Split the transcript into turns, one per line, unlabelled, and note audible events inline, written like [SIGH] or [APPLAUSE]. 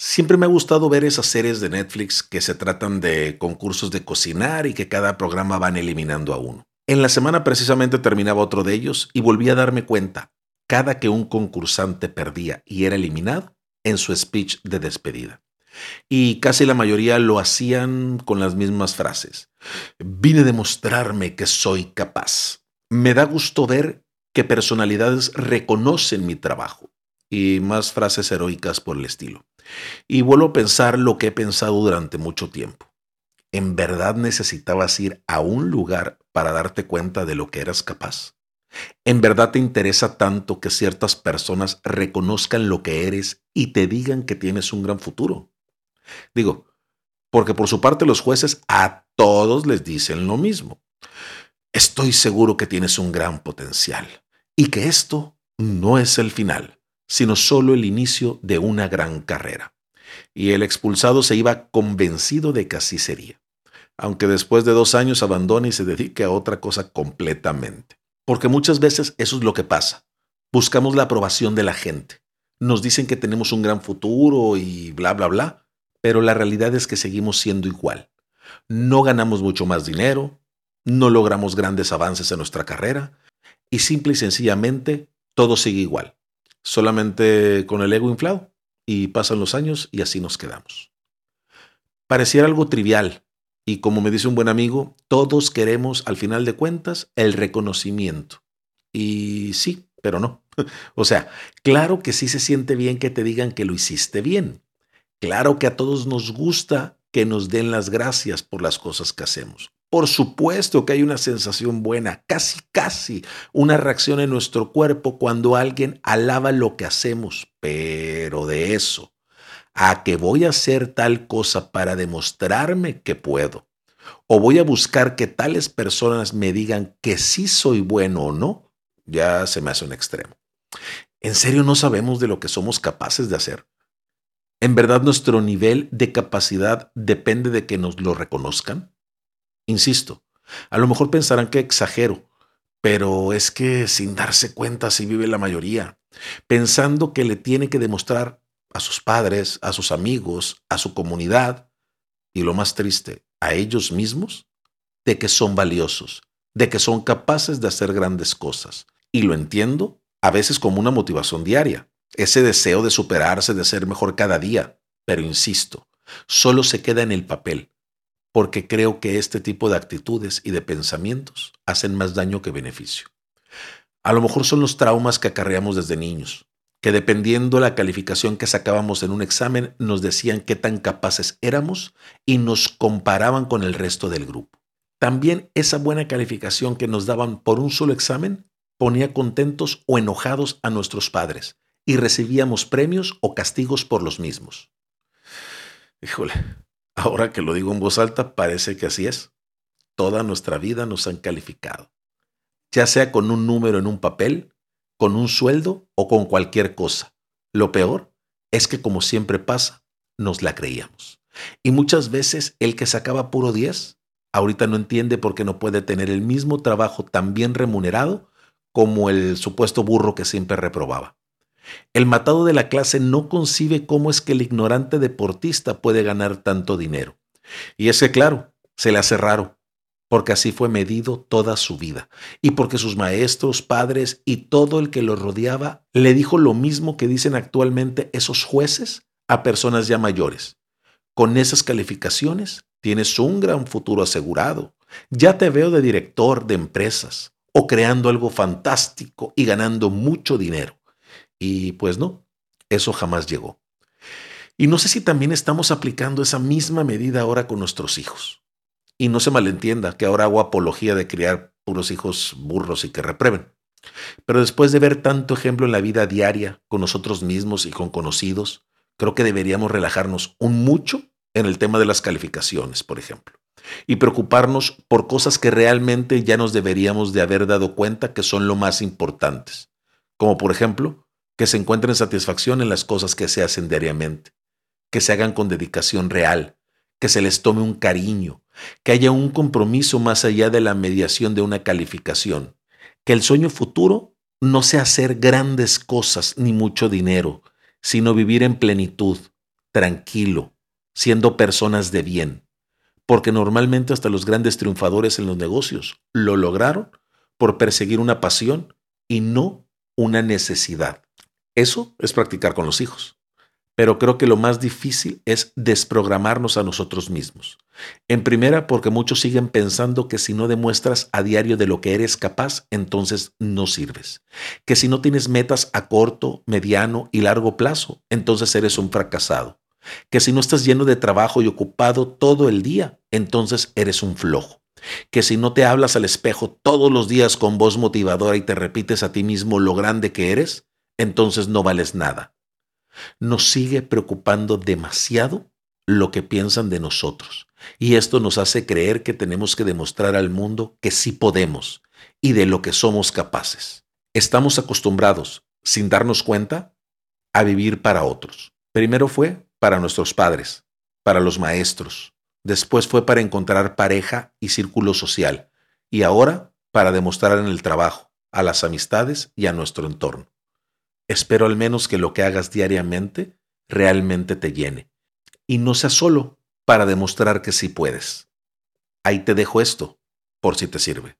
Siempre me ha gustado ver esas series de Netflix que se tratan de concursos de cocinar y que cada programa van eliminando a uno. En la semana precisamente terminaba otro de ellos y volví a darme cuenta, cada que un concursante perdía y era eliminado, en su speech de despedida. Y casi la mayoría lo hacían con las mismas frases. Vine a demostrarme que soy capaz. Me da gusto ver que personalidades reconocen mi trabajo. Y más frases heroicas por el estilo. Y vuelvo a pensar lo que he pensado durante mucho tiempo. ¿En verdad necesitabas ir a un lugar para darte cuenta de lo que eras capaz? ¿En verdad te interesa tanto que ciertas personas reconozcan lo que eres y te digan que tienes un gran futuro? Digo, porque por su parte los jueces a todos les dicen lo mismo. Estoy seguro que tienes un gran potencial y que esto no es el final, sino solo el inicio de una gran carrera. Y el expulsado se iba convencido de que así sería, aunque después de dos años abandone y se dedique a otra cosa completamente. Porque muchas veces eso es lo que pasa. Buscamos la aprobación de la gente. Nos dicen que tenemos un gran futuro y bla, bla, bla, pero la realidad es que seguimos siendo igual. No ganamos mucho más dinero, no logramos grandes avances en nuestra carrera y simple y sencillamente todo sigue igual, solamente con el ego inflado y pasan los años y así nos quedamos. Pareciera algo trivial y como me dice un buen amigo, todos queremos al final de cuentas el reconocimiento. Y sí, pero no. [LAUGHS] O sea, claro que sí se siente bien que te digan que lo hiciste bien, Claro que a todos nos gusta que nos den las gracias por las cosas que hacemos. Por supuesto que hay una sensación buena, casi, casi una reacción en nuestro cuerpo cuando alguien alaba lo que hacemos, pero de eso a que voy a hacer tal cosa para demostrarme que puedo, o voy a buscar que tales personas me digan que sí soy bueno o no, ya se me hace un extremo. ¿En serio no sabemos de lo que somos capaces de hacer? ¿En verdad nuestro nivel de capacidad depende de que nos lo reconozcan? Insisto, a lo mejor pensarán que exagero, pero es que sin darse cuenta así vive la mayoría, pensando que le tiene que demostrar a sus padres, a sus amigos, a su comunidad y lo más triste, a ellos mismos, de que son valiosos, de que son capaces de hacer grandes cosas. Y lo entiendo a veces como una motivación diaria ese deseo de superarse, de ser mejor cada día. Pero insisto, solo se queda en el papel, porque creo que este tipo de actitudes y de pensamientos hacen más daño que beneficio. A lo mejor son los traumas que acarreamos desde niños, que dependiendo la calificación que sacábamos en un examen nos decían qué tan capaces éramos y nos comparaban con el resto del grupo. También esa buena calificación que nos daban por un solo examen ponía contentos o enojados a nuestros padres, y recibíamos premios o castigos por los mismos. Híjole, ahora que lo digo en voz alta, parece que así es. Toda nuestra vida nos han calificado, ya sea con un número en un papel, con un sueldo o con cualquier cosa. Lo peor es que, como siempre pasa, nos la creíamos. Y muchas veces el que sacaba puro 10, ahorita no entiende por qué no puede tener el mismo trabajo tan bien remunerado como el supuesto burro que siempre reprobaba. El matado de la clase no concibe cómo es que el ignorante deportista puede ganar tanto dinero. Y es que, claro, se le hace raro, porque así fue medido toda su vida, y porque sus maestros, padres y todo el que lo rodeaba le dijo lo mismo que dicen actualmente esos jueces a personas ya mayores. Con esas calificaciones tienes un gran futuro asegurado. Ya te veo de director de empresas o creando algo fantástico y ganando mucho dinero. Y pues no, eso jamás llegó. Y no sé si también estamos aplicando esa misma medida ahora con nuestros hijos. Y no se malentienda que ahora hago apología de criar puros hijos burros y que reprueben. Pero después de ver tanto ejemplo en la vida diaria, con nosotros mismos y con conocidos, creo que deberíamos relajarnos un mucho en el tema de las calificaciones, por ejemplo, y preocuparnos por cosas que realmente ya nos deberíamos de haber dado cuenta que son lo más importantes, como por ejemplo que se encuentren satisfacción en las cosas que se hacen diariamente, que se hagan con dedicación real, que se les tome un cariño, que haya un compromiso más allá de la mediación de una calificación, que el sueño futuro no sea hacer grandes cosas ni mucho dinero, sino vivir en plenitud, tranquilo, siendo personas de bien. Porque normalmente hasta los grandes triunfadores en los negocios lo lograron por perseguir una pasión y no una necesidad. Eso es practicar con los hijos pero creo que lo más difícil es desprogramarnos a nosotros mismos. En primera, porque muchos siguen pensando que si no demuestras a diario de lo que eres capaz, entonces no sirves. Que si no tienes metas a corto, mediano y largo plazo, entonces eres un fracasado. Que si no estás lleno de trabajo y ocupado todo el día, entonces eres un flojo. Que si no te hablas al espejo todos los días con voz motivadora y te repites a ti mismo lo grande que eres, entonces no vales nada nos sigue preocupando demasiado lo que piensan de nosotros. Y esto nos hace creer que tenemos que demostrar al mundo que sí podemos y de lo que somos capaces. Estamos acostumbrados, sin darnos cuenta, a vivir para otros. Primero fue para nuestros padres, para los maestros, después fue para encontrar pareja y círculo social, y ahora para demostrar en el trabajo, a las amistades y a nuestro entorno. Espero al menos que lo que hagas diariamente realmente te llene. Y no sea solo para demostrar que sí puedes. Ahí te dejo esto, por si te sirve.